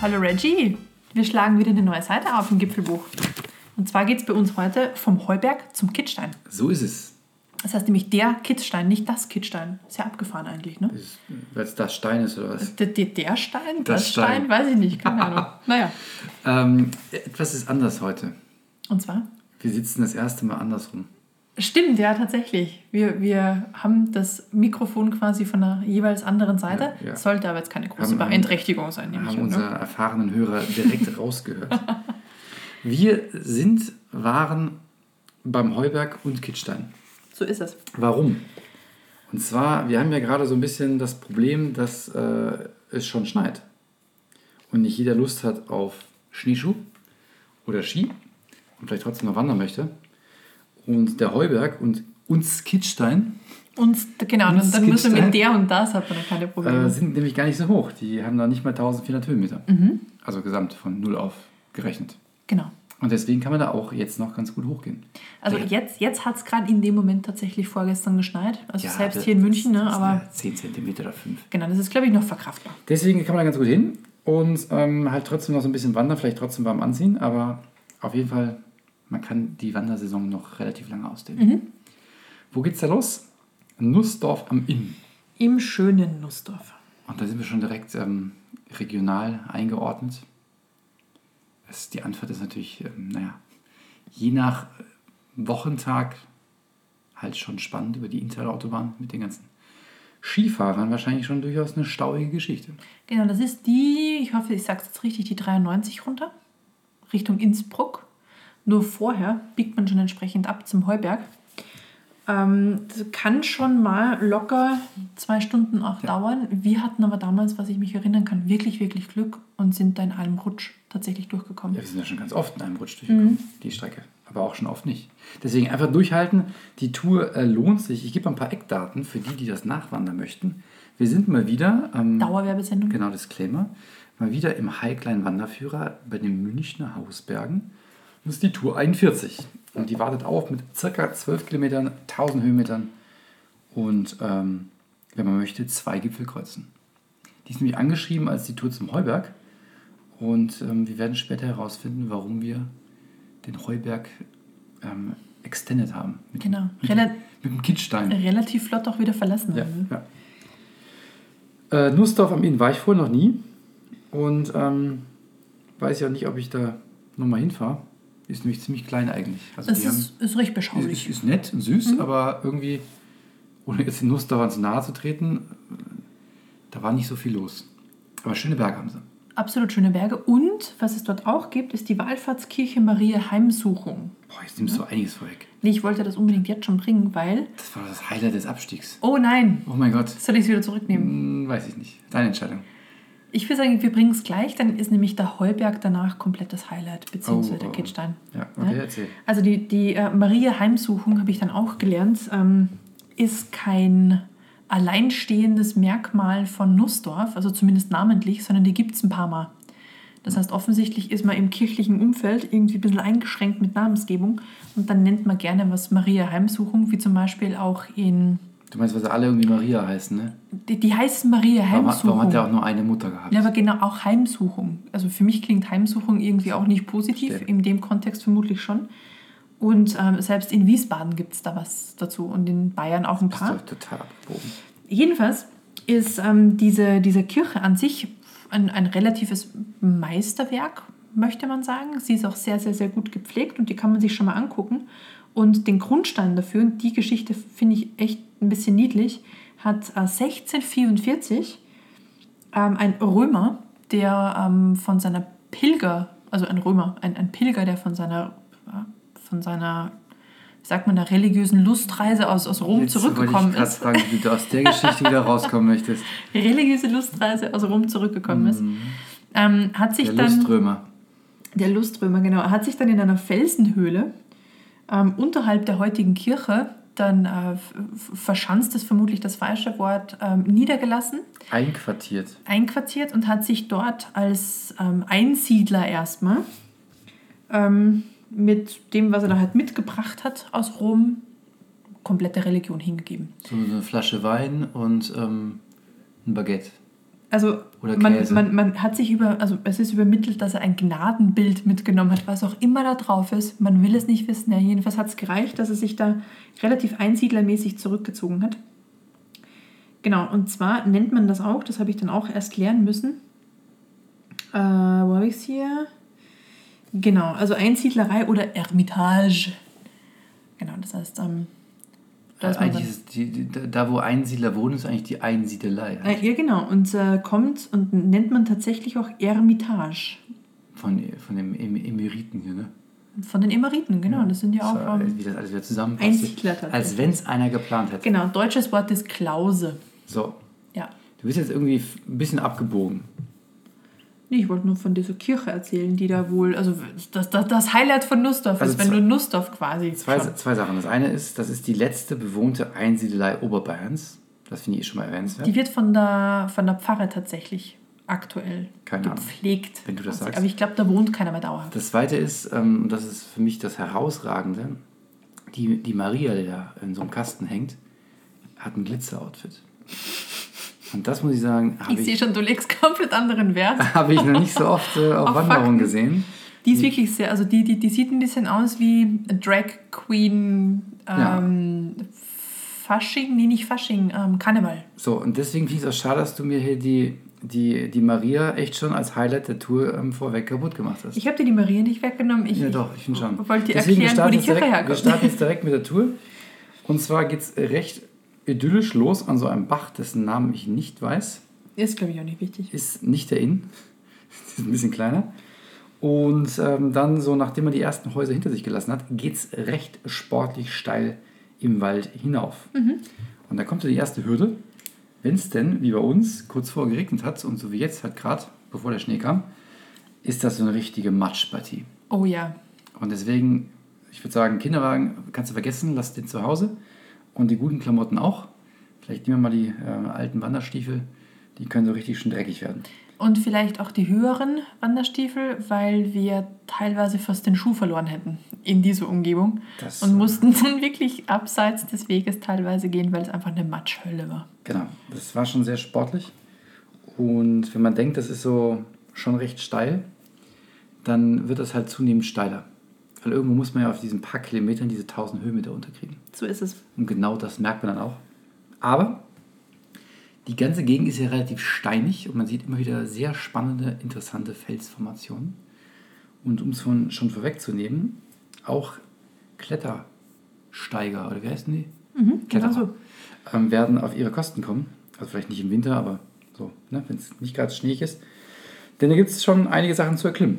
Hallo Reggie, wir schlagen wieder eine neue Seite auf im Gipfelbuch. Und zwar geht es bei uns heute vom Heuberg zum Kitzstein. So ist es. Das heißt nämlich der Kitzstein, nicht das Kitzstein. Ist ja abgefahren eigentlich, ne? Weil es das Stein ist oder was? Der, der, Stein? Das Das, Stein? Stein. Weiß ich nicht, keine Ahnung. Naja. Ähm, etwas ist anders heute. Und zwar? Wir sitzen das erste Mal andersrum. Stimmt, ja, tatsächlich. Wir, wir haben das Mikrofon quasi von der jeweils anderen Seite. Ja, ja. Sollte aber jetzt keine große Haben- Beeinträchtigung sein, Wir nehme ich haben an. unsere Ne? erfahrenen Hörer direkt rausgehört. Wir sind, waren beim Heuberg und Kitzstein. So ist es. Warum? Und zwar, wir haben ja gerade so ein bisschen das Problem, dass äh, es schon schneit. Und nicht jeder Lust hat auf Schneeschuh oder Ski und vielleicht trotzdem noch wandern möchte. Und der Heuberg und uns Kitzstein Und genau, Und dann, müssen wir mit der und das hat man dann keine Probleme. äh, sind nämlich gar nicht so hoch. Die haben noch nicht mal 1400 Höhenmeter. Mhm. Also gesamt von null auf gerechnet. genau. Und deswegen kann man da auch jetzt noch ganz gut hochgehen. Also Ja. jetzt, jetzt hat es gerade in dem Moment tatsächlich vorgestern geschneit. Also Ja, selbst hier in München, ne? aber ja 10 cm oder 5. genau, das ist glaube ich noch verkraftbar. Deswegen kann man da ganz gut hin und ähm, halt trotzdem noch so ein bisschen wandern, vielleicht trotzdem warm anziehen, aber auf jeden Fall, man kann die Wandersaison noch relativ lange ausdehnen. Mhm. Wo geht's da los? Nussdorf am Inn. Im schönen Nussdorf. Und da sind wir schon direkt ähm, regional eingeordnet. Es, die Antwort ist natürlich, ähm, naja, je nach äh, Wochentag halt schon spannend über die Interautobahn mit den ganzen Skifahrern wahrscheinlich schon durchaus eine stauige Geschichte. Genau, das ist die, ich hoffe, ich sage es jetzt richtig, die 93 runter, Richtung Innsbruck. Nur vorher biegt man schon entsprechend ab zum Heuberg. Ähm, das kann schon mal locker zwei Stunden auch dauern. Wir hatten aber damals, was ich mich erinnern kann, wirklich, wirklich Glück und sind da in einem Rutsch tatsächlich durchgekommen. Ja, wir sind ja schon ganz oft in einem Rutsch durchgekommen, die Strecke. Aber auch schon oft nicht. Deswegen einfach durchhalten. Die Tour äh, lohnt sich. Ich gebe ein paar Eckdaten für die, die das nachwandern möchten. Wir sind mal wieder, ähm, Dauerwerbesendung. genau Disclaimer, mal wieder im Highline Wanderführer bei den Münchner Hausbergen. Das ist die Tour 41. Und die wartet auf mit circa 12 Kilometern, 1000 Höhenmetern und, ähm, wenn man möchte, zwei Gipfelkreuzen. Die ist nämlich angeschrieben als die Tour zum Heuberg. Und ähm, wir werden später herausfinden, warum wir den Heuberg ähm, extended haben. Mit, Genau. Mit, Rela mit dem Kitzstein. relativ flott auch wieder verlassen Ja, haben. ja. Äh, Nussdorf am Inn war ich vorher noch nie. Und ähm, weiß ja nicht, ob ich da nochmal hinfahre. Ist nämlich ziemlich klein eigentlich. Also Es die haben, ist, ist recht ist, beschaulich. ist, ist nett und süß, aber irgendwie, ohne jetzt den Nussdorfern zu nahe zu treten, da war nicht so viel los. Aber schöne Berge haben sie. Absolut schöne Berge. Und was es dort auch gibt, ist die Wallfahrtskirche Maria Heimsuchung. Boah, jetzt nimmst du einiges vorweg. Nee, ich wollte das unbedingt jetzt schon bringen, weil. Das war das Highlight des Abstiegs. Oh nein, Oh mein Gott. soll ich es wieder zurücknehmen? Hm, weiß ich nicht. Deine Entscheidung. Ich würde sagen, wir bringen es gleich, dann ist nämlich der Heuberg danach komplett das Highlight, beziehungsweise Oh, der oh. Kitzstein. Ja, okay, Ja? erzähl. Also die, die äh, Maria Heimsuchung, habe ich dann auch gelernt, ähm, ist kein alleinstehendes Merkmal von Nussdorf, also zumindest namentlich, sondern die gibt es ein paar Mal. Das heißt, offensichtlich ist man im kirchlichen Umfeld irgendwie ein bisschen eingeschränkt mit Namensgebung und dann nennt man gerne was Maria Heimsuchung, wie zum Beispiel auch in, Du meinst, weil sie alle irgendwie Maria heißen, ne? die, die heißen Maria Heimsuchung. warum hat der auch nur eine Mutter gehabt? Ja, aber genau, auch Heimsuchung. Also für mich klingt Heimsuchung irgendwie auch nicht positiv, Stimmt. in dem Kontext vermutlich schon. Und ähm, selbst in Wiesbaden gibt es da was dazu und in Bayern auch ein Das ist paar. doch total abgebogen. Jedenfalls ist ähm, diese, diese Kirche an sich ein, ein relatives Meisterwerk, möchte man sagen. Sie ist auch sehr, sehr, sehr gut gepflegt und die kann man sich schon mal angucken. Und den Grundstein dafür, und die Geschichte finde ich echt ein bisschen niedlich, hat äh, 1644 ähm, ein Römer, der ähm, von seiner Pilger, also ein Römer, ein, ein Pilger, der von seiner, äh, von seiner, wie sagt man, der religiösen Lustreise aus, aus Rom Jetzt zurückgekommen ich ist. fragen, wie du aus der Geschichte wieder rauskommen möchtest. religiöse Lustreise aus Rom zurückgekommen ist, ähm, hat sich Mhm. Der dann Luströmer. der Luströmer genau hat sich dann in einer Felsenhöhle ähm, unterhalb der heutigen Kirche dann äh, verschanzt ist vermutlich das falsche Wort ähm, niedergelassen, Einquartiert. einquartiert und hat sich dort als ähm, Einsiedler erstmal ähm, mit dem, was er da halt mitgebracht hat aus Rom, komplette Religion hingegeben. So eine Flasche Wein und ähm, ein Baguette. Also man, man, man hat sich über, also es ist übermittelt, dass er ein Gnadenbild mitgenommen hat, was auch immer da drauf ist. Man will es nicht wissen. Ja, jedenfalls hat es gereicht, dass er sich da relativ einsiedlermäßig zurückgezogen hat. Genau, und zwar nennt man das auch, das habe ich dann auch erst lernen müssen. Äh, wo habe ich es hier? Genau, also Einsiedlerei oder Ermitage. Genau, das heißt, ähm, da eigentlich ist die, da, wo Einsiedler wohnen, ist eigentlich die Einsiedelei. Äh, ja, genau. Und äh, kommt und nennt man tatsächlich auch Ermitage. Von, von dem Em- Emeriten hier, ne? Von den Emeriten, genau. Das sind ja auch. So, ähm, wie das alles wieder zusammenpasst. Einsiedler tatsächlich. Als wenn es einer geplant hätte. genau, deutsches Wort ist Klause. So, Ja. du bist jetzt irgendwie ein bisschen abgebogen. Nee, ich wollte nur von dieser Kirche erzählen, die da wohl. Also das, das, das Highlight von Nussdorf Also ist, wenn du Nussdorf quasi. Zwei, zwei Sachen. Das eine ist, das ist die letzte bewohnte Einsiedelei Oberbayerns. Das finde ich eh schon mal erwähnenswert. Die wird von der, von der Pfarre tatsächlich aktuell Keine Ahnung. gepflegt. Wenn du das quasi. sagst. Aber ich glaube, da wohnt keiner mehr dauerhaft. Das zweite ist, ähm, und das ist für mich das Herausragende, die, die Maria, die da in so einem Kasten hängt, hat ein Glitzer-Outfit. Und das muss ich sagen, habe Ich sehe ich, schon, du legst komplett anderen Wert. habe ich noch nicht so oft äh, auf Auf Wanderungen Fakten. gesehen. Die ist wirklich sehr, also die, die, die sieht ein bisschen aus wie Drag Queen Ja. ähm, Fasching, nee, nicht Fasching, ähm, Karneval. So, und deswegen finde ich es auch schade, dass du mir hier die, die, die Maria echt schon als Highlight der Tour ähm, vorweg kaputt gemacht hast. Ich habe dir die Maria nicht weggenommen. Ich, ja, doch, ich finde schon. ich wollte dir erklären, wo die Kirche direkt, wir herkommt. starten jetzt direkt mit der Tour. Und zwar geht es recht idyllisch los an so einem Bach, dessen Namen ich nicht weiß. Ist, glaube ich, auch nicht wichtig. ist nicht der Inn. ist ein bisschen kleiner. Und ähm, dann, so nachdem er die ersten Häuser hinter sich gelassen hat, geht es recht sportlich steil im Wald hinauf. Und da kommt so die erste Hürde. Wenn es denn, wie bei uns, kurz vorher geregnet hat und so wie jetzt halt gerade, bevor der Schnee kam, ist das so eine richtige Matschpartie. Oh ja. Und deswegen, ich würde sagen, Kinderwagen kannst du vergessen, lass den zu Hause. Und die guten Klamotten auch. Vielleicht nehmen wir mal die äh, alten Wanderstiefel, die können so richtig schön dreckig werden. Und vielleicht auch die höheren Wanderstiefel, weil wir teilweise fast den Schuh verloren hätten in dieser Umgebung. Das- und mussten dann wirklich abseits des Weges teilweise gehen, weil es einfach eine Matschhölle war. Genau, das war schon sehr sportlich. Und wenn man denkt, das ist so schon recht steil, dann wird das halt zunehmend steiler. Weil irgendwo muss man ja auf diesen paar Kilometern diese 1000 Höhenmeter unterkriegen. So ist es. Und genau das merkt man dann auch. Aber die ganze Gegend ist ja relativ steinig und man sieht immer wieder sehr spannende, interessante Felsformationen. Und um es von, schon vorwegzunehmen, auch Klettersteiger, oder wie heißen die? Mhm, genau Kletterer, so. ähm, werden auf ihre Kosten kommen. Also vielleicht nicht im Winter, aber so, ne, wenn es nicht gerade schneeig ist. Denn da gibt es schon einige Sachen zu erklimmen.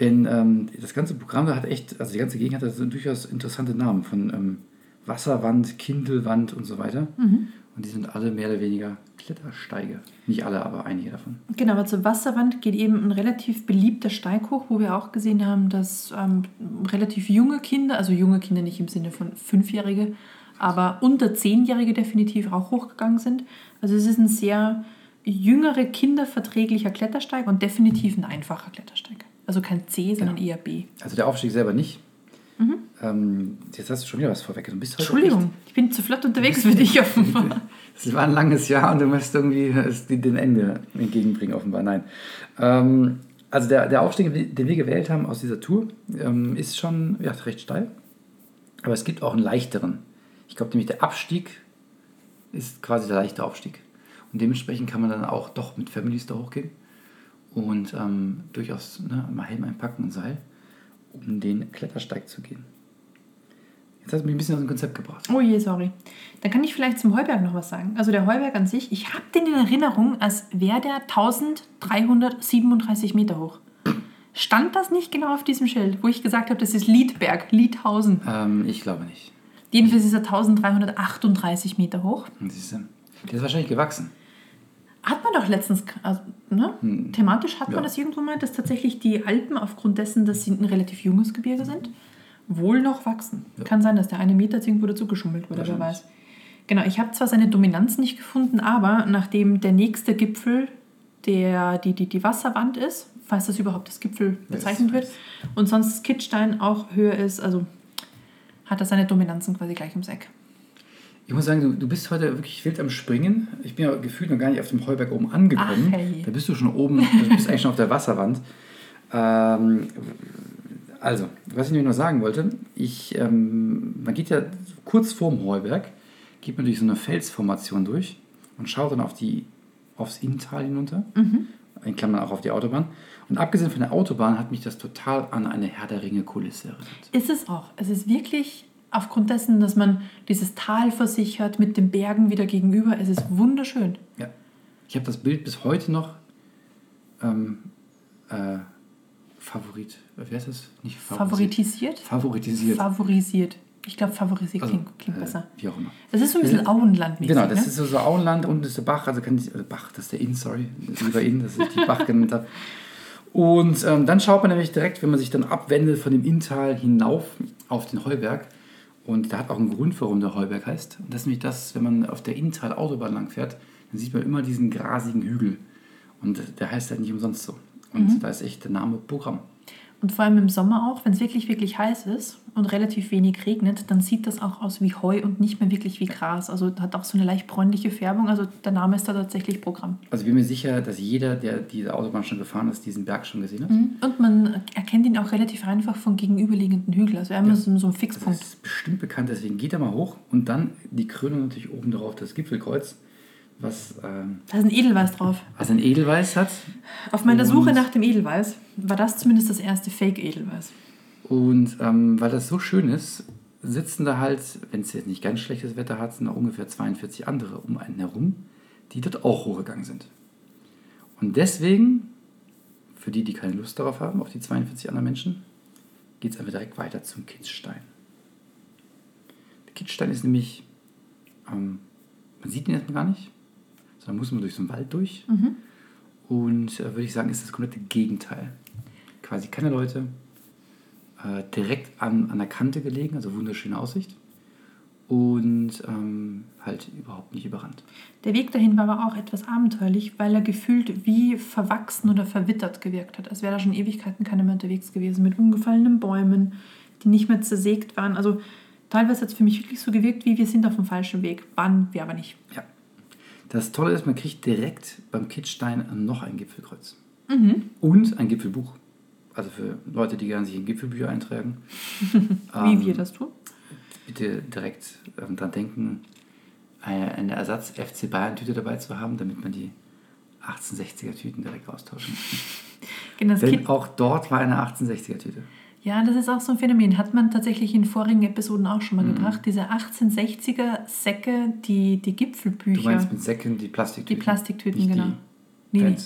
Denn ähm, das ganze Programm da hat echt, also die ganze Gegend hat durchaus interessante Namen von ähm, Wasserwand, Kindelwand und so weiter. Mhm. Und die sind alle mehr oder weniger Klettersteige. Nicht alle, aber einige davon. Genau, aber zur Wasserwand geht eben ein relativ beliebter Steig hoch, wo wir auch gesehen haben, dass ähm, relativ junge Kinder, also junge Kinder nicht im Sinne von Fünfjährige, aber unter Zehnjährige definitiv auch hochgegangen sind. Also es ist ein sehr jüngere, kinderverträglicher Klettersteig und definitiv ein einfacher Klettersteig. Also kein C, sondern eher B. Also der Aufstieg selber nicht. Ähm, jetzt hast du schon wieder was vorweggenommen. Bist heute Entschuldigung, ich bin zu flott unterwegs für dich offenbar. Es war ein langes Jahr und du möchtest irgendwie es dem Ende entgegenbringen, offenbar. Nein. Ähm, also der, der Aufstieg, den wir gewählt haben aus dieser Tour, ähm, ist schon ja, recht steil. Aber es gibt auch einen leichteren. Ich glaube nämlich, der Abstieg ist quasi der leichte Aufstieg. Und dementsprechend kann man dann auch doch mit Families da hochgehen und ähm, durchaus ne, mal Helm einpacken und Seil, um den Klettersteig zu gehen. Jetzt hast du mich ein bisschen aus dem Konzept gebracht. Oh je, sorry. Dann kann ich vielleicht zum Heuberg noch was sagen. Also der Heuberg an sich, ich habe den in Erinnerung, als wäre der 1337 Meter hoch. Stand das nicht genau auf diesem Schild, wo ich gesagt habe, das ist Liedberg, Liedhausen. Ähm, ich glaube nicht. Jedenfalls ist er 1338 Meter hoch. Siehst du, Der ist wahrscheinlich gewachsen. Hat man doch letztens, also, ne? thematisch hat ja. man das irgendwo mal, dass tatsächlich die Alpen aufgrund dessen, dass sie ein relativ junges Gebirge sind, wohl noch wachsen. Kann sein, dass der eine Meter irgendwo dazu geschummelt wurde, wer weiß. Genau, ich habe zwar seine Dominanz nicht gefunden, aber nachdem der nächste Gipfel der, die, die, die Wasserwand ist, falls das überhaupt als Gipfel bezeichnet wird, und sonst Kittstein auch höher ist, also hat er seine Dominanzen quasi gleich ums Eck. Ich muss sagen, du, du bist heute wirklich wild am Springen. Ich bin ja gefühlt noch gar nicht auf dem Heuberg oben angekommen. Ach, hey. Da bist du schon oben, du bist eigentlich schon auf der Wasserwand. Ähm, also, was ich nämlich noch sagen wollte, ich, ähm, man geht ja kurz vorm Heuberg, geht man durch so eine Felsformation durch und schaut dann auf die, aufs Inntal hinunter, in Klammern auch auf die Autobahn. Und abgesehen von der Autobahn hat mich das total an eine Herr der Ringe-Kulisse erinnert. Ist es auch. Es ist wirklich aufgrund dessen, dass man dieses Tal vor sich hat mit den Bergen wieder gegenüber. Es ist wunderschön. Ja. Ich habe das Bild bis heute noch ähm, äh, Favorit. Wie heißt das? Nicht Favoritisiert? Favoritisiert. Favorisiert. Ich glaube, favorisiert Also, klingt, klingt äh, besser. Wie auch immer. Das ist so ein bisschen Auenlandmäßig. Genau, das ne? ist so, so Auenland, unten ist der Bach, also kann ich, äh, Bach, das ist der Inn, sorry, lieber Inn, das ist die Bach genannt habe. Und ähm, dann schaut man nämlich direkt, wenn man sich dann abwendet von dem Inntal hinauf auf den Heuberg. Und da hat auch einen Grund, warum der Heuberg heißt. Und das ist nämlich das, wenn man auf der Inntal-Autobahn lang fährt, dann sieht man immer diesen grasigen Hügel. Und der heißt halt nicht umsonst so. Und Mhm. da ist echt der Name Programm. Und vor allem im Sommer auch, wenn es wirklich, wirklich heiß ist und relativ wenig regnet, dann sieht das auch aus wie Heu und nicht mehr wirklich wie Gras. Also hat auch so eine leicht bräunliche Färbung. Also der Name ist da tatsächlich Programm. Also ich bin mir sicher, dass jeder, der diese Autobahn schon gefahren ist, diesen Berg schon gesehen hat. Und man erkennt ihn auch relativ einfach von gegenüberliegenden Hügeln. Also wir haben so, so einen Das Fixpunkt. ist bestimmt bekannt, deswegen geht er mal hoch und dann die Krönung natürlich oben drauf, das Gipfelkreuz, was ähm, Da ist ein Edelweiß drauf. also ein Edelweiß hat. Auf meiner Suche nach dem Edelweiß war das zumindest das erste Fake-Edelweiß. Und ähm, weil das so schön ist, sitzen da halt, wenn es jetzt nicht ganz schlechtes Wetter hat, noch ungefähr 42 andere um einen herum, die dort auch hochgegangen sind. Und deswegen, für die, die keine Lust darauf haben, auf die 42 anderen Menschen, geht es einfach direkt weiter zum Kitzstein. Der Kitzstein ist nämlich, ähm, man sieht ihn erstmal gar nicht, sondern muss man durch so einen Wald durch. Und äh, würde ich sagen, ist das komplette Gegenteil. Quasi keine Leute, äh, direkt an, an der Kante gelegen, also wunderschöne Aussicht. Und ähm, halt überhaupt nicht überrannt. Der Weg dahin war aber auch etwas abenteuerlich, weil er gefühlt wie verwachsen oder verwittert gewirkt hat. Als wäre da schon Ewigkeiten keiner mehr unterwegs gewesen, mit umgefallenen Bäumen, die nicht mehr zersägt waren. Also teilweise hat es für mich wirklich so gewirkt, wie wir sind auf dem falschen Weg. Waren wir aber nicht. Ja. Das Tolle ist, man kriegt direkt beim Kitzstein noch ein Gipfelkreuz. Und ein Gipfelbuch. Also für Leute, die gerne sich in Gipfelbücher eintragen. Wie Ähm, wir das tun. Bitte direkt ähm, dran denken, eine, Ersatz-FC Bayern-Tüte dabei zu haben, damit man die 1860er-Tüten direkt austauschen kann. Genau, das Denn Kind, auch dort war eine 1860er-Tüte. ja, das ist auch so ein Phänomen. Hat man tatsächlich in vorigen Episoden auch Mhm. schon mal gebracht. Diese 1860er Säcke, die, die Gipfelbücher. Du meinst mit Säcken die Plastiktüten? Die Plastiktüten, nicht genau. Die Nee, nee.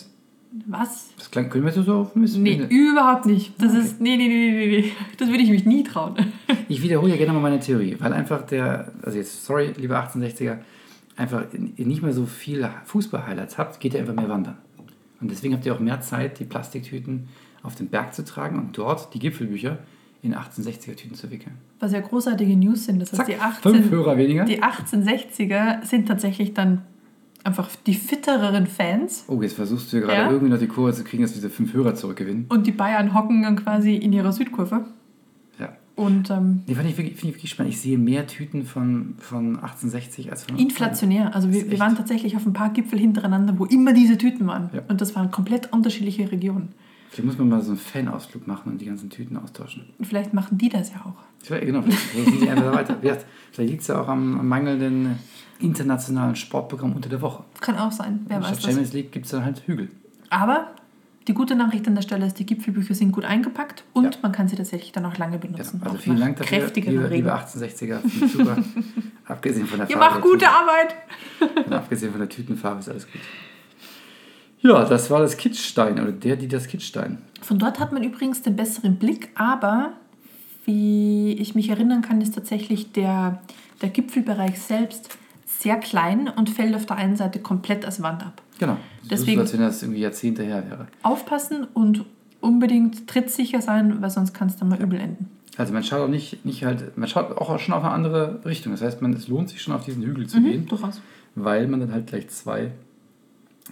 Was? Das klang, können wir so auf bisschen. Nee, überhaupt nicht. Das Okay. ist. Nee, nee, nee, nee, nee. Das würde ich mich nie trauen. Ich wiederhole ja gerne mal meine Theorie, weil einfach der, also jetzt, sorry, liebe 1860er, einfach ihr nicht mehr so viel Fußball-Highlights habt, geht ihr einfach mehr wandern. Und deswegen habt ihr auch mehr Zeit, die Plastiktüten auf den Berg zu tragen und dort die Gipfelbücher in 1860er-Tüten zu wickeln. Was ja großartige News sind. Das heißt, Zack, die, fünf 18, Hörer weniger. die 1860er sind tatsächlich dann einfach die fittereren Fans. Oh, jetzt versuchst du ja gerade Ja. irgendwie noch die Kurve zu kriegen, dass wir diese fünf Hörer zurückgewinnen. Und die Bayern hocken dann quasi in ihrer Südkurve. Ja. Und ähm, Nee, fand ich wirklich, finde ich wirklich spannend. Ich sehe mehr Tüten von, von 1860 als von inflationär. Also wir, wir waren tatsächlich auf ein paar Gipfel hintereinander, wo immer diese Tüten waren. Ja. Und das waren komplett unterschiedliche Regionen. Vielleicht muss man mal so einen Fanausflug machen und die ganzen Tüten austauschen. Vielleicht machen die das ja auch. Vielleicht, genau, vielleicht vielleicht Vielleicht liegt es ja auch am, am mangelnden internationalen Sportprogramm unter der Woche. Kann auch sein. Wer weiß Statt das. Champions League gibt es dann halt Hügel. Aber die gute Nachricht an der Stelle ist, die Gipfelbücher sind gut eingepackt und Ja. man kann sie tatsächlich dann auch lange benutzen. Also auch vielen Dank dafür, liebe, liebe 1860er. Finde ich Super. abgesehen von der Ihr Farbe. macht gute Arbeit! Und abgesehen von der Tütenfarbe ist alles gut. Ja, das war das Kitzstein oder der, die das Kitzstein. Von dort hat man übrigens den besseren Blick, aber wie ich mich erinnern kann, ist tatsächlich der, der Gipfelbereich selbst sehr klein und fällt auf der einen Seite komplett als Wand ab. Genau. Deswegen- So, als wenn das irgendwie Jahrzehnte her wäre. Aufpassen und unbedingt trittsicher sein, weil sonst kann es dann mal übel enden. Also man schaut auch nicht, nicht halt, man schaut auch schon auf eine andere Richtung. Das heißt, man, es lohnt sich schon auf diesen Hügel zu gehen, Durchaus. weil man dann halt gleich zwei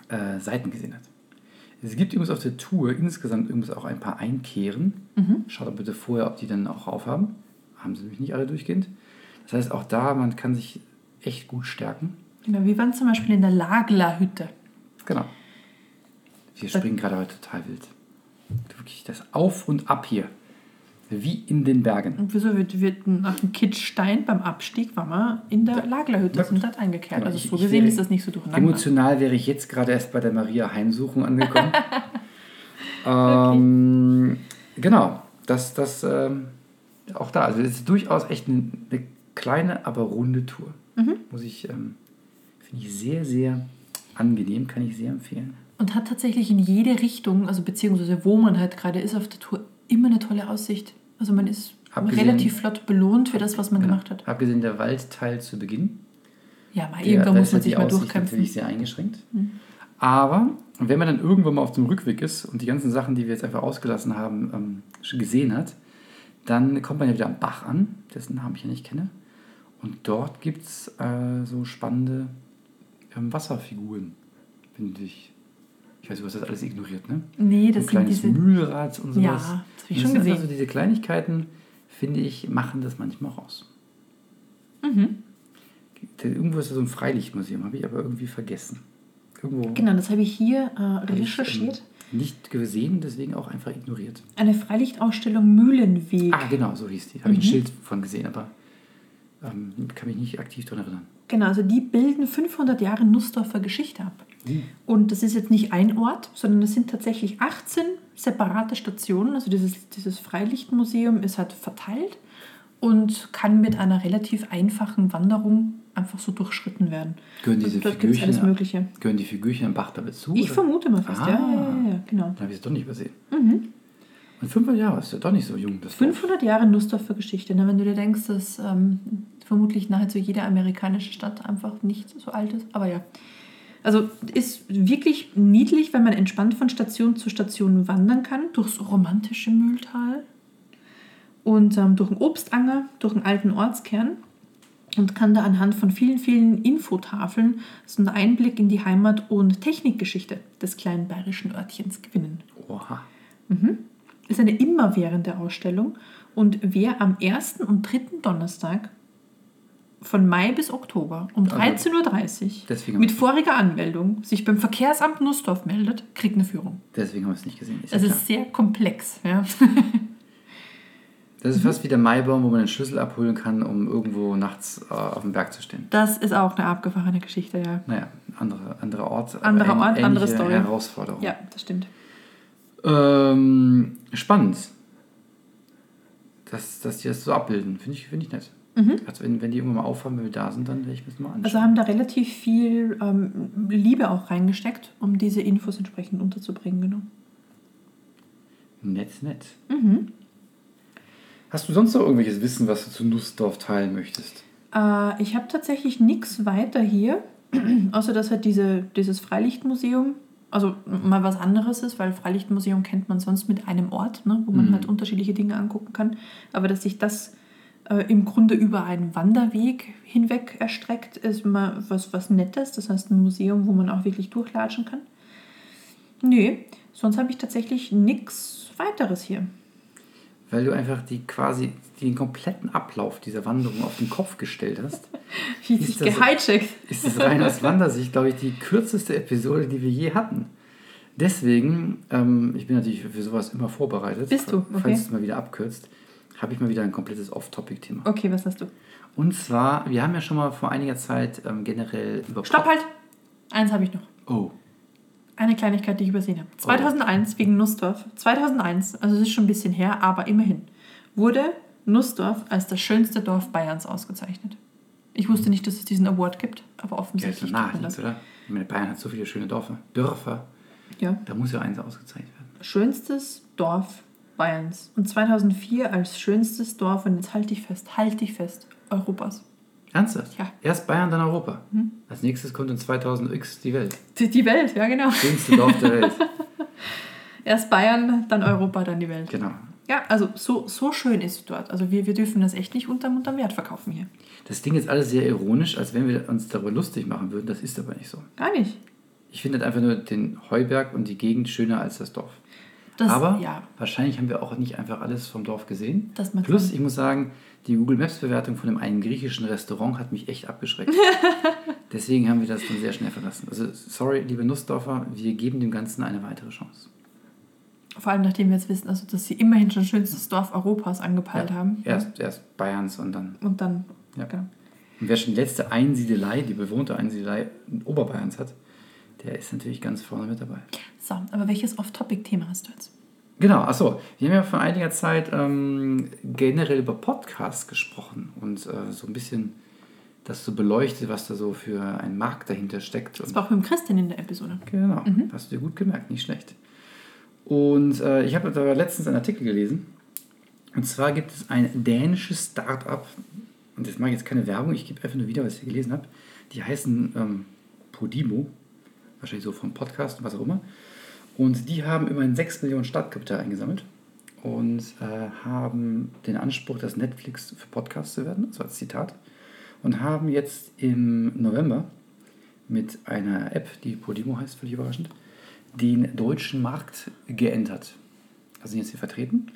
äh, Seiten gesehen hat. Es gibt übrigens auf der Tour insgesamt übrigens auch ein paar Einkehren. Schaut aber bitte vorher, ob die dann auch aufhaben. Haben sie nämlich nicht alle durchgehend. Das heißt, auch da, man kann sich echt gut stärken. Genau, wir waren zum Beispiel in der Laglerhütte. Genau. Wir springen gerade heute total wild. Wirklich das Auf und Ab hier. Wie in den Bergen. Und wieso wird, wird nach dem Kitzstein beim Abstieg waren wir in der Laglerhütte sind dort eingekehrt. Genau, Also ich- so gesehen wäre- ist das nicht so durcheinander. Emotional wäre ich jetzt gerade erst bei der Maria Heimsuchung angekommen. ähm, genau, das, das ähm, auch da. Also es ist durchaus echt eine, eine kleine, aber runde Tour. Mhm. Muss ich, ähm, finde ich sehr, sehr angenehm, kann ich sehr empfehlen. Und hat tatsächlich in jede Richtung, also beziehungsweise wo man halt gerade ist auf der Tour, immer eine tolle Aussicht. Also man ist Abgesehen- relativ flott belohnt für das, was man gemacht hat. Abgesehen der Waldteil zu Beginn. Ja, mal irgendwann muss man halt sich mal Aussicht durchkämpfen. natürlich sehr eingeschränkt. Aber wenn man dann irgendwann mal auf dem Rückweg ist und die ganzen Sachen, die wir jetzt einfach ausgelassen haben, ähm, gesehen hat, dann kommt man ja wieder am Bach an, dessen Namen ich ja nicht kenne. Und dort gibt es äh, so spannende ähm, Wasserfiguren, finde ich. Ich weiß, du hast das alles ignoriert, ne? Nee, so das ein sind kleines diese. Mühlrad und sowas. Ja, das hab ich schon gesehen. Also diese Kleinigkeiten, finde ich, machen das manchmal raus. Mhm. Irgendwo ist da so ein Freilichtmuseum, habe ich aber irgendwie vergessen. Irgendwo Genau, das habe ich hier äh, habe ich, recherchiert. ähm, nicht gesehen, deswegen auch einfach ignoriert. Eine Freilichtausstellung Mühlenweg. Ah, genau, so hieß die. Habe ich ein Mhm. Schild von gesehen, aber ähm, kann mich nicht aktiv daran erinnern. Genau, also die bilden 500 Jahre Nussdorfer Geschichte ab. Mhm. Und das ist jetzt nicht ein Ort, sondern es sind tatsächlich 18 separate Stationen. Also dieses, dieses Freilichtmuseum ist halt verteilt und kann mit einer relativ einfachen Wanderung einfach so durchschritten werden. Gehören diese Also Figürchen, alles Mögliche. gehören die Figürchen am Bach damit zu? Ich oder? vermute mal fast, ja, Ah. ja, ja, ja, genau. Dann habe ich es doch nicht übersehen. Mhm. Und 500 Jahre ist ja doch nicht so jung. Das Dorf. 500 Jahre Nussdorfer Geschichte. Ne? Wenn du dir denkst, dass ähm, vermutlich nahezu jede amerikanische Stadt einfach nicht so alt ist. Aber ja. Also ist wirklich niedlich, wenn man entspannt von Station zu Station wandern kann, durchs romantische Mühltal und ähm, durch den Obstanger, durch den alten Ortskern und kann da anhand von vielen, vielen Infotafeln so einen Einblick in die Heimat- und Technikgeschichte des kleinen bayerischen Örtchens gewinnen. Oha. Ist eine immerwährende Ausstellung und wer am ersten und dritten Donnerstag von Mai bis Oktober um 13.30 Uhr Deswegen mit voriger Anmeldung sich beim Verkehrsamt Nussdorf meldet, kriegt eine Führung. Deswegen haben wir es nicht gesehen. Ist ja Das klar. ist sehr komplex. Ja. Das ist fast wie der Maibaum, wo man den Schlüssel abholen kann, um irgendwo nachts äh, auf dem Berg zu stehen. Das ist auch eine abgefahrene Geschichte, ja. Naja, andere, anderer Ort. Anderer Ort, andere Story. Herausforderung. Ja, das stimmt. Ähm, spannend. Dass, dass die das so abbilden, finde ich, find ich nett. Also wenn, wenn die irgendwann mal aufhören, wenn wir da sind, dann werde ich mir das mal anschauen. Mhm. Also haben da relativ viel ähm, Liebe auch reingesteckt, um diese Infos entsprechend unterzubringen. Genau. nett, nett. Mhm. Hast du sonst noch irgendwelches Wissen, was du zu Nussdorf teilen möchtest? Äh, ich habe tatsächlich nichts weiter hier, außer dass halt diese, dieses Freilichtmuseum, also mal was anderes ist, weil Freilichtmuseum kennt man sonst mit einem Ort, ne, wo man Mhm. halt unterschiedliche Dinge angucken kann. Aber dass sich das äh, im Grunde über einen Wanderweg hinweg erstreckt, ist mal was, was Nettes. Das heißt ein Museum, wo man auch wirklich durchlatschen kann. Nö, sonst habe ich tatsächlich nichts weiteres hier. Weil du einfach die quasi den kompletten Ablauf dieser Wanderung auf den Kopf gestellt hast, Wie Ist sich das- gehijackt. ist es rein aus Wandersicht, glaube ich, die kürzeste Episode, die wir je hatten. Deswegen, ähm, ich bin natürlich für sowas immer vorbereitet. Bist du? Okay. Falls es mal wieder abkürzt, habe ich mal wieder ein komplettes Off-Topic-Thema. Okay, was hast du? Und zwar, wir haben ja schon mal vor einiger Zeit ähm, generell über... Stopp halt! Eins habe ich noch. Oh, Eine Kleinigkeit, die ich übersehen habe. 2001 wegen Nussdorf. 2001, also es ist schon ein bisschen her, aber immerhin, wurde Nussdorf als das schönste Dorf Bayerns ausgezeichnet. Ich wusste nicht, dass es diesen Award gibt, aber ist offensichtlich ja naheliegend, das. oder? Ich meine, Bayern hat so viele schöne Dörfer. Dörfer. Ja. Da muss ja eins ausgezeichnet werden. Schönstes Dorf Bayerns. Und 2004 als schönstes Dorf, und jetzt halte ich fest, halte ich fest, Europas. Ernsthaft? Ja. Hm. Erst Bayern, dann Europa. Als nächstes kommt in 2000X die Welt. Die, die Welt, ja genau. Schönste Dorf der Welt. Erst Bayern, dann Europa, dann die Welt. Genau. Ja, also so, so schön ist es dort. Also wir, wir dürfen das echt nicht unterm, unterm Wert verkaufen hier. Das Ding ist alles sehr ironisch, als wenn wir uns darüber lustig machen würden. Das ist aber nicht so. Gar nicht. Ich finde einfach nur den Heuberg und die Gegend schöner als das Dorf. Das, aber ja, wahrscheinlich haben wir auch nicht einfach alles vom Dorf gesehen. Das Plus, ich muss sagen, die Google Maps-Bewertung von dem einen griechischen Restaurant hat mich echt abgeschreckt. Deswegen haben wir das dann sehr schnell verlassen. Also, sorry, liebe Nussdorfer, wir geben dem Ganzen eine weitere Chance. Vor allem, nachdem wir jetzt wissen, also, dass sie immerhin schon schönstes Dorf Europas angepeilt Ja, haben. Erst, erst Bayerns und dann. Und dann, Ja. genau. Und wer schon die letzte Einsiedelei, die bewohnte Einsiedelei in Oberbayerns hat, der ist natürlich ganz vorne mit dabei. So, aber welches Off-Topic-Thema hast du jetzt? Genau, achso, wir haben ja vor einiger Zeit ähm, generell über Podcasts gesprochen und äh, so ein bisschen das so beleuchtet, was da so für ein Markt dahinter steckt. Das Und war auch mit dem Christian in der Episode. Genau, hast du dir gut gemerkt, nicht schlecht. Und äh, ich habe da letztens einen Artikel gelesen. Und zwar gibt es ein dänisches Start-up, und das mache ich jetzt keine Werbung, ich gebe einfach nur wieder, was ich hier gelesen habe. Die heißen ähm, Podimo, wahrscheinlich so vom Podcast, was auch immer. Und die haben immerhin 6 Millionen Startkapital eingesammelt und äh, haben den Anspruch, das Netflix für Podcasts zu werden, so als Zitat. Und haben jetzt im November mit einer App, die Podimo heißt, völlig überraschend, den deutschen Markt geentert. Also sind jetzt hier vertreten.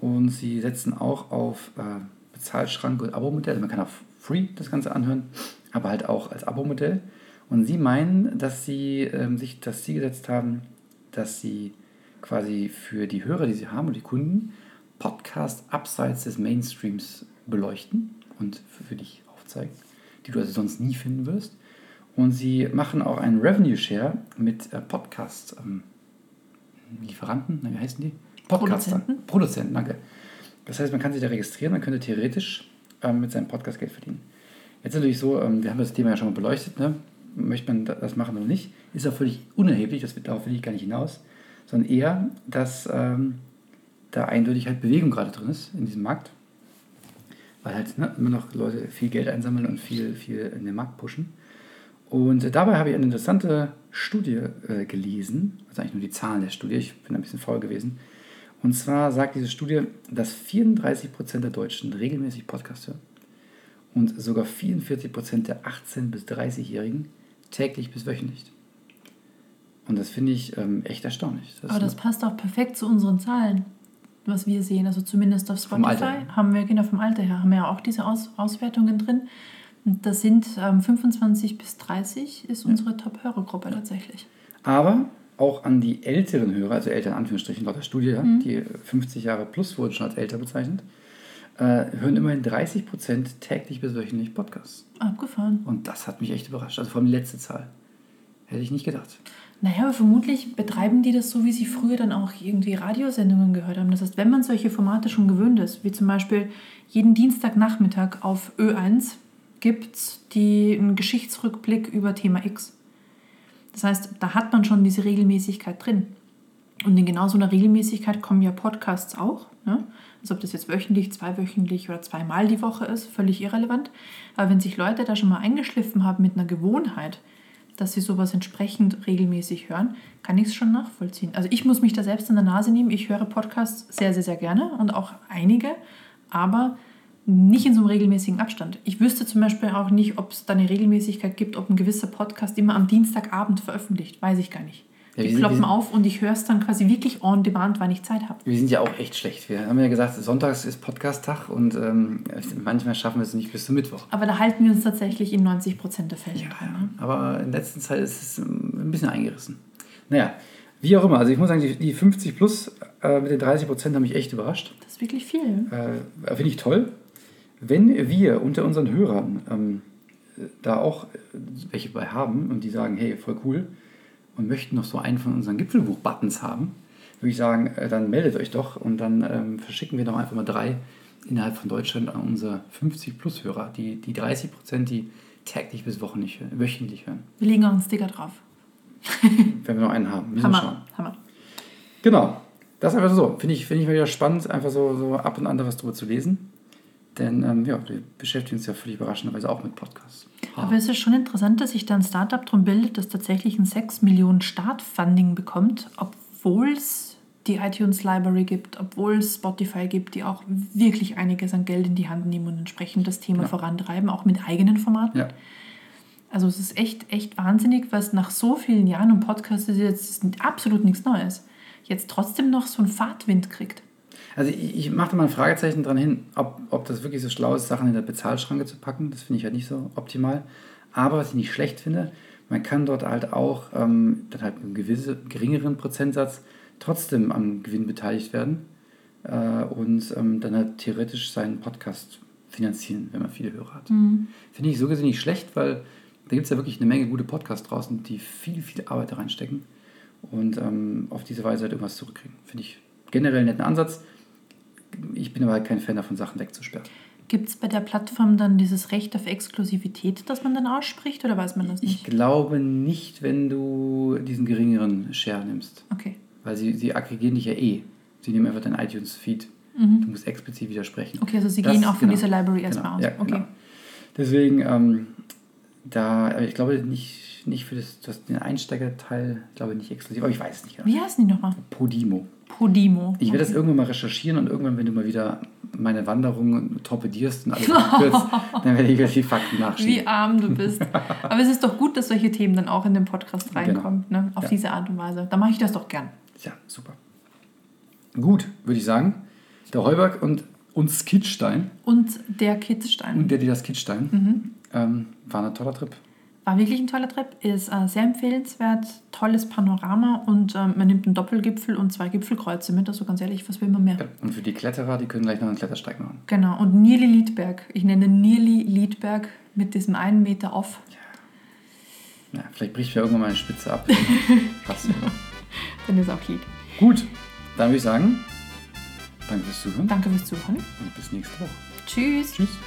Und sie setzen auch auf äh, Bezahlschrank und Abo-Modell. Also man kann auf Free das Ganze anhören, aber halt auch als Abo-Modell. Und sie meinen, dass sie ähm, sich das Ziel gesetzt haben, dass sie quasi für die Hörer, die sie haben und die Kunden, Podcasts abseits des Mainstreams beleuchten und für, dich aufzeigen, die du also sonst nie finden wirst. Und sie machen auch einen Revenue Share mit äh, Podcast-Lieferanten, wie heißen die? Podcastern. Produzenten. Produzenten, danke. Das heißt, man kann sich da registrieren, man könnte theoretisch ähm, mit seinem Podcast Geld verdienen. Jetzt natürlich so, ähm, wir haben das Thema ja schon mal beleuchtet, ne? Möchte man da- das machen oder nicht, ist auch völlig unerheblich, das, darauf will ich gar nicht hinaus, sondern eher, dass ähm, da eindeutig halt Bewegung gerade drin ist in diesem Markt, weil halt ne, immer noch Leute viel Geld einsammeln und viel, viel in den Markt pushen. Und äh, dabei habe ich eine interessante Studie äh, gelesen, also eigentlich nur die Zahlen der Studie, ich bin ein bisschen faul gewesen. Und zwar sagt diese Studie, dass 34% der Deutschen regelmäßig Podcast hören und sogar 44% der 18- bis 30-Jährigen täglich bis wöchentlich. Und das finde ich ähm, echt erstaunlich. Das Aber das passt auch perfekt zu unseren Zahlen, was wir sehen. Also zumindest auf Spotify haben wir, genau vom Alter her, haben wir ja auch diese Aus Auswertungen drin. Und das sind ähm, 25 bis 30 ist unsere Top-Hörergruppe tatsächlich. Aber auch an die älteren Hörer, also älter in Anführungsstrichen laut der Studie, ja, die 50 Jahre plus wurden schon als älter bezeichnet, äh, hören immerhin 30% täglich bis wöchentlich Podcasts. Abgefahren. Und das hat mich echt überrascht. Also vor allem die letzte Zahl. Hätte ich nicht gedacht. Naja, aber vermutlich betreiben die das so, wie sie früher dann auch irgendwie Radiosendungen gehört haben. Das heißt, wenn man solche Formate schon gewöhnt ist, wie zum Beispiel jeden Dienstagnachmittag auf Ö1 gibt es einen Geschichtsrückblick über Thema X. Das heißt, da hat man schon diese Regelmäßigkeit drin. Und in genau so einer Regelmäßigkeit kommen ja Podcasts auch. Ne? Also ob das jetzt wöchentlich, zweiwöchentlich oder zweimal die Woche ist, völlig irrelevant. Aber wenn sich Leute da schon mal eingeschliffen haben mit einer Gewohnheit, dass sie sowas entsprechend regelmäßig hören, kann ich es schon nachvollziehen. Also ich muss mich da selbst in der Nase nehmen. Ich höre Podcasts sehr, sehr, sehr gerne und auch einige, aber nicht in so einem regelmäßigen Abstand. Ich wüsste zum Beispiel auch nicht, ob es da eine Regelmäßigkeit gibt, ob ein gewisser Podcast immer am Dienstagabend veröffentlicht. Weiß ich gar nicht. Ja, Die ploppen sind- auf und ich höre es dann quasi wirklich on demand, wann ich Zeit habe. Wir sind ja auch echt schlecht. Wir haben ja gesagt, sonntags ist Podcast-Tag und ähm, manchmal schaffen wir es nicht bis zum Mittwoch. Aber da halten wir uns tatsächlich in 90 Prozent der Fälle dran. Ne? Aber in letzter Zeit ist es ähm, ein bisschen eingerissen. Naja, wie auch immer. Also ich muss sagen, die, die 50 plus äh, mit den 30 Prozent haben mich echt überrascht. Das ist wirklich viel. Äh, Finde ich toll. Wenn wir unter unseren Hörern ähm, da auch äh, welche bei haben und die sagen, hey, voll cool und möchten noch so einen von unseren Gipfelbuch-Buttons haben, würde ich sagen, äh, dann meldet euch doch und dann ähm, verschicken wir doch einfach mal drei innerhalb von Deutschland an unsere 50-Plus-Hörer, die, die 30 Prozent, die täglich bis wochenlich, hören- wöchentlich hören. Wir legen auch einen Sticker drauf. Wenn wir noch einen haben. Müssen wir schauen. Hammer, Hammer. Genau. Das ist einfach so. Finde ich, finde ich mal wieder spannend, einfach so, so ab und an was drüber zu lesen. Denn ähm, ja, wir beschäftigen uns ja völlig überraschenderweise auch mit Podcasts. Aber es ist schon interessant, dass sich da ein Startup darum bildet, das tatsächlich ein 6 Millionen Startfunding bekommt, obwohl es die iTunes Library gibt, obwohl es Spotify gibt, die auch wirklich einiges an Geld in die Hand nehmen und entsprechend das Thema Ja. vorantreiben, auch mit eigenen Formaten. Ja. Also es ist echt, echt wahnsinnig, was nach so vielen Jahren und Podcasts ist jetzt absolut nichts Neues, jetzt trotzdem noch so einen Fahrtwind kriegt. Also ich, ich mache da mal ein Fragezeichen dran hin, ob, ob das wirklich so schlau ist, Sachen in der Bezahlschranke zu packen. Das finde ich halt nicht so optimal. Aber was ich nicht schlecht finde, man kann dort halt auch ähm, dann halt mit einem gewissen, geringeren Prozentsatz trotzdem am Gewinn beteiligt werden äh, und ähm, dann halt theoretisch seinen Podcast finanzieren, wenn man viele Hörer hat. Mhm. Finde ich so gesehen nicht schlecht, weil da gibt es ja wirklich eine Menge gute Podcasts draußen, die viel, viel Arbeit da reinstecken und ähm, auf diese Weise halt irgendwas zurückkriegen. Finde ich generell einen netten Ansatz. Ich bin aber halt kein Fan davon, Sachen wegzusperren. Gibt es bei der Plattform dann dieses Recht auf Exklusivität, das man dann ausspricht oder weiß man das Ich nicht? glaube nicht, wenn du diesen geringeren Share nimmst. Okay. Weil sie, sie aggregieren dich ja eh. Sie nehmen einfach dein iTunes-Feed. Du musst explizit widersprechen. Okay, also sie Das- gehen auch von genau, dieser Library erstmal genau, aus. Ja, okay. genau. Deswegen, ähm, da, ich glaube nicht, nicht für das, das, den Einsteigerteil, ich glaube nicht exklusiv, aber ich weiß es nicht genau. Wie heißen die nochmal? Podimo. Podimo. Ich werde das Okay. irgendwann mal recherchieren und irgendwann, wenn du mal wieder meine Wanderung torpedierst und alles abkürzt, dann werde ich wieder die Fakten nachschieben. Wie arm du bist. Aber es ist doch gut, dass solche Themen dann auch in den Podcast Genau. reinkommen, ne? auf Ja. diese Art und Weise. Da mache ich das doch gern. Ja, super. Gut, würde ich sagen. Der Heuberg und uns Kitzstein Und der Kitzstein. und der, die das Kitzstein, Mhm. ähm, war ein toller Trip. War wirklich ein toller Trip, ist äh, sehr empfehlenswert, tolles Panorama und ähm, man nimmt einen Doppelgipfel und zwei Gipfelkreuze mit. Also ganz ehrlich, was will man mehr? Ja, Und für die Kletterer, die können gleich noch einen Klettersteig machen. Genau, und Nierli Liedberg. Ich nenne Nierli Liedberg mit diesem einen Meter auf. Ja, vielleicht bricht mir irgendwann mal eine Spitze ab. Passt. ja. Dann ist auch Lied. Gut, dann würde ich sagen, danke fürs Zuhören Danke fürs Zuhören. und bis nächste Woche. Tschüss. Tschüss.